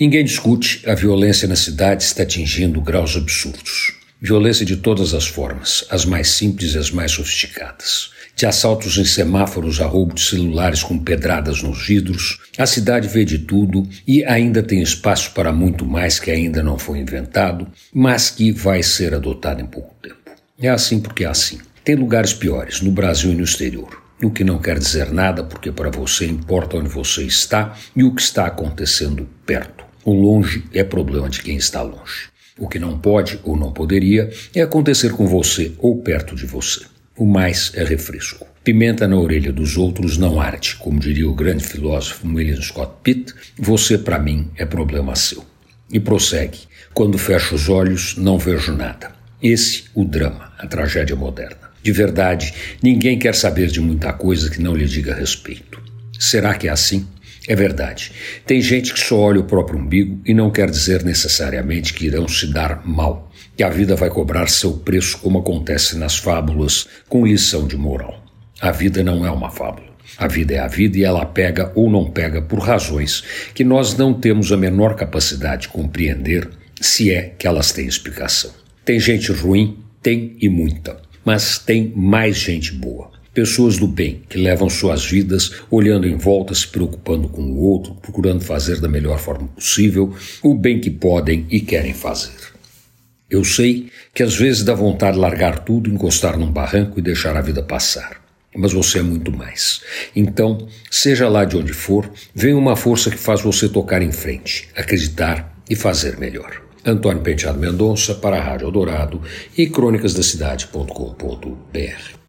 Ninguém discute, a violência na cidade está atingindo graus absurdos. Violência de todas as formas, as mais simples e as mais sofisticadas. De assaltos em semáforos a roubo de celulares com pedradas nos vidros, a cidade vê de tudo e ainda tem espaço para muito mais que ainda não foi inventado, mas que vai ser adotado em pouco tempo. É assim porque é assim. Tem lugares piores, no Brasil e no exterior. O que não quer dizer nada, porque para você importa onde você está e o que está acontecendo perto. O longe é problema de quem está longe. O que não pode ou não poderia é acontecer com você ou perto de você. O mais é refresco. Pimenta na orelha dos outros não arde, como diria o grande filósofo William Scott Pitt, você para mim é problema seu. E prossegue: quando fecho os olhos, não vejo nada. Esse o drama, a tragédia moderna. De verdade, ninguém quer saber de muita coisa que não lhe diga respeito. Será que é assim? É verdade. Tem gente que só olha o próprio umbigo e não quer dizer necessariamente que irão se dar mal, que a vida vai cobrar seu preço, como acontece nas fábulas, com lição de moral. A vida não é uma fábula. A vida é a vida e ela pega ou não pega por razões que nós não temos a menor capacidade de compreender, se é que elas têm explicação. Tem gente ruim? Tem e muita. Mas tem mais gente boa. Pessoas do bem que levam suas vidas olhando em volta, se preocupando com o outro, procurando fazer da melhor forma possível o bem que podem e querem fazer. Eu sei que às vezes dá vontade de largar tudo, encostar num barranco e deixar a vida passar. Mas você é muito mais. Então, seja lá de onde for, vem uma força que faz você tocar em frente, acreditar e fazer melhor. Antônio Penteado Mendonça para a Rádio Eldorado e crônicasdacidade.com.br